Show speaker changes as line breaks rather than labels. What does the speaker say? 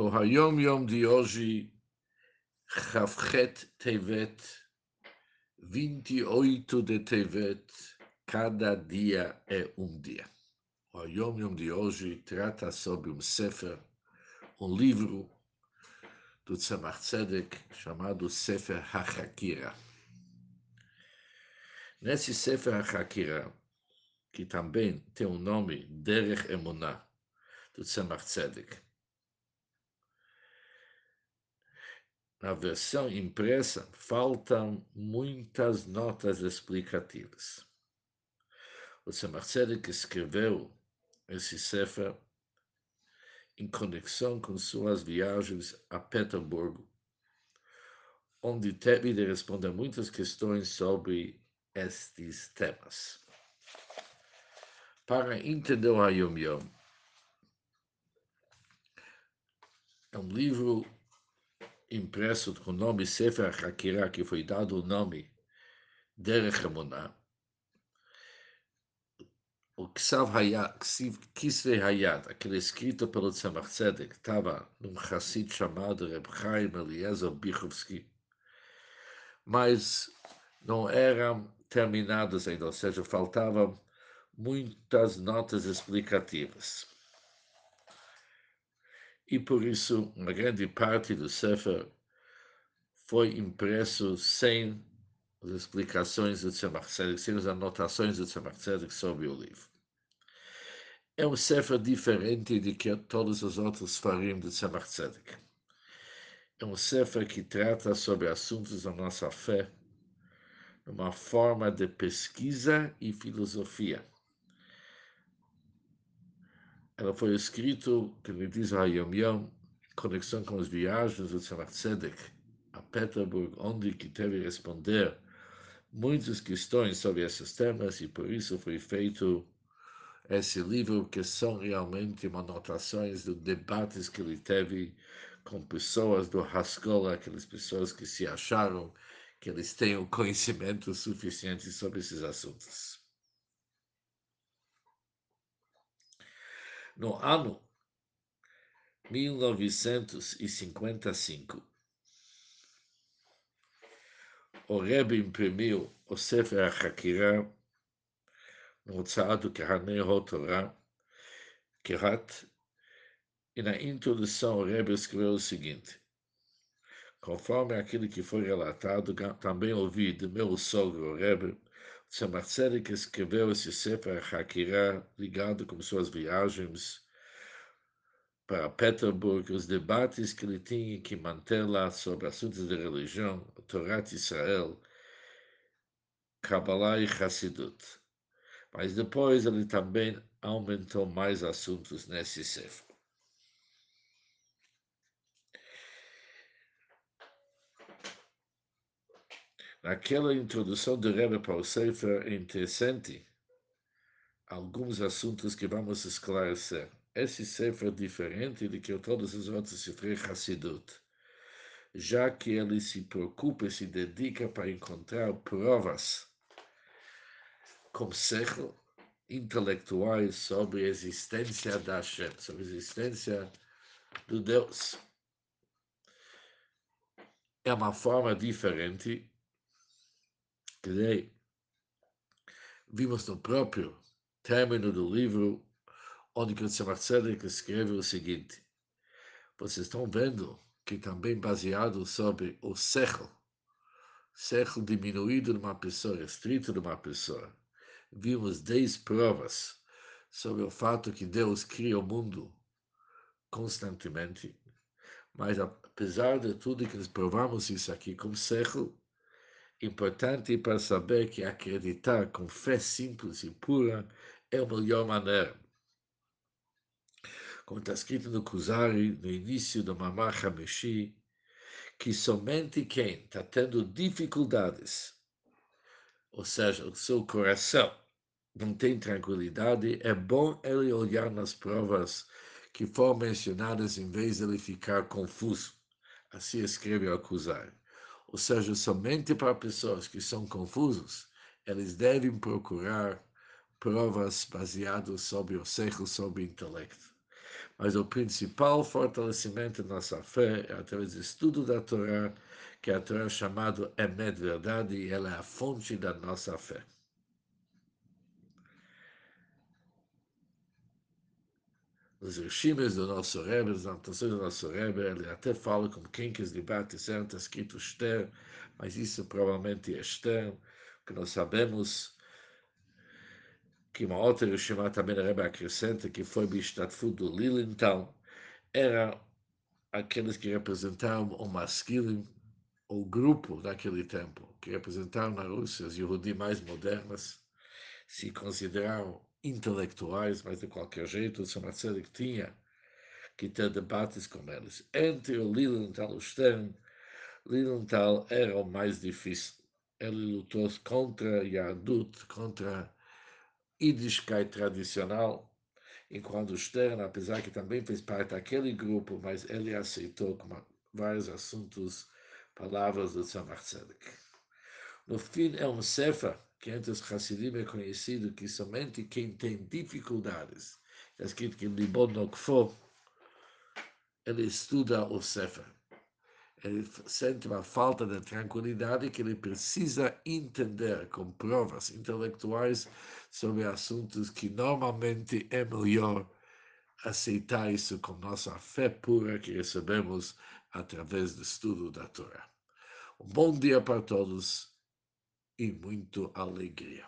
O Hayom Yom de hoje, Chavchet Tevet, 28 de Tevet, cada dia é um dia. O Hayom Yom de hoje trata sobre um Sefer, um livro do Tzemach Tzedek chamado Sefer HaChakira. Nesse Sefer HaChakira, que também tem o nome Derech Emunah, do Tzemach Tzedek, na versão impressa, faltam muitas notas explicativas. O que escreveu esse Sefer em conexão com suas viagens a Petersburgo, onde teve de responder muitas questões sobre estes temas. Para entender o Hayom Yom, é um livro impresso com o nome Sefer HaKirah, que foi dado o nome Derech Emunah, o Ksav Hayat, Hayat, aquele escrito pelo Tzemach Tzedek, estava num Hassid chamado Reb Chaim Eliezer Bichovsky, mas não eram terminados ainda, ou seja, faltavam muitas notas explicativas e por isso uma grande parte do Sefer foi impresso sem as explicações do Tzemach Tzedek, sem as anotações do Tzemach Tzedek sobre o livro. É um Sefer diferente de que todos os outros farim do Tzemach Tzedek. É um Sefer que trata sobre assuntos da nossa fé, numa forma de pesquisa e filosofia ela foi escrito, que ele diz a Yom Yom, conexão com as viagens do Tzemach Tzedek a Petersburg, onde que teve responder muitas questões sobre esses temas e por isso foi feito esse livro que são realmente anotações dos debates que ele teve com pessoas do Haskola, aquelas pessoas que se acharam que eles têm o conhecimento suficiente sobre esses assuntos. No ano 1955, o Rebbe imprimiu o Sefer HaKirah no Hotzaat Kehanei HaTorah, Kehat, e na introdução o Rebbe escreveu o seguinte, conforme aquilo que foi relatado, também ouvi do meu sogro, o Rebbe, Tzemach Tzedek escreveu esse Sefer Hakirah ligado com suas viagens para Petersburg, os debates que ele tinha que manter lá sobre assuntos de religião, Torá de Israel, Kabbalah e Hassidut. Mas depois ele também aumentou mais assuntos nesse Sefer. Naquela introdução do Rebbe para o Sefer é interessante alguns assuntos que vamos esclarecer. Esse Sefer é diferente do que todos os outros Sefrei Hassidut, já que ele se preocupa e se dedica para encontrar provas com sechel intelectuais sobre a existência da Hashem, sobre a existência do Deus. É uma forma diferente que vimos no próprio término do livro, onde o Tzemach Tzedek escreve o seguinte, vocês estão vendo que também baseado sobre o sechel, sechel diminuído de uma pessoa, restrito de uma pessoa, vimos dez provas sobre o fato que Deus cria o mundo constantemente, mas apesar de tudo que nós provamos isso aqui com sechel, importante para saber que acreditar com fé simples e pura é a melhor maneira. Como está escrito no Kuzari, no início do Mamar Hameshi, que somente quem está tendo dificuldades, ou seja, o seu coração não tem tranquilidade, é bom ele olhar nas provas que foram mencionadas em vez de ele ficar confuso. Assim escreve o Kuzari ou seja, somente para pessoas que são confusos, eles devem procurar provas baseadas sobre o século, sobre o intelecto. Mas o principal fortalecimento da nossa fé é através do estudo da Torá, que a Torá é chamado Emet, verdade, e ela é a fonte da nossa fé. Nos regimes do nosso Rebbe, nas anotações do nosso Rebbe, ele até fala como quem quis debate certo, está escrito Esther, mas isso provavelmente é Esther, que nós sabemos que uma outra Rishima também a Rebbe acrescenta que foi Bistatfu do Lilintal, era aqueles que representavam o masculino, o grupo daquele tempo, que representavam na Rússia as Yehudi mais modernas, se consideravam intelectuais, mas de qualquer jeito o Samatzelik tinha que ter debates com eles. Entre o Lilienthal e o Stern, Lilienthal era o mais difícil. Ele lutou contra Yadut, contra Yiddishkeit tradicional, enquanto Stern, apesar que também fez parte daquele grupo, mas ele aceitou como vários assuntos, palavras do Tzemach Tzedek. No fim, é um Sefer que entre os Hassidim é conhecido que somente quem tem dificuldades, é escrito que Libon Nokfo, ele estuda o Sefer. Ele sente uma falta de tranquilidade que ele precisa entender com provas intelectuais sobre assuntos que normalmente é melhor aceitar isso com nossa fé pura que recebemos através do estudo da Torá. Um bom dia para todos e muito alegria.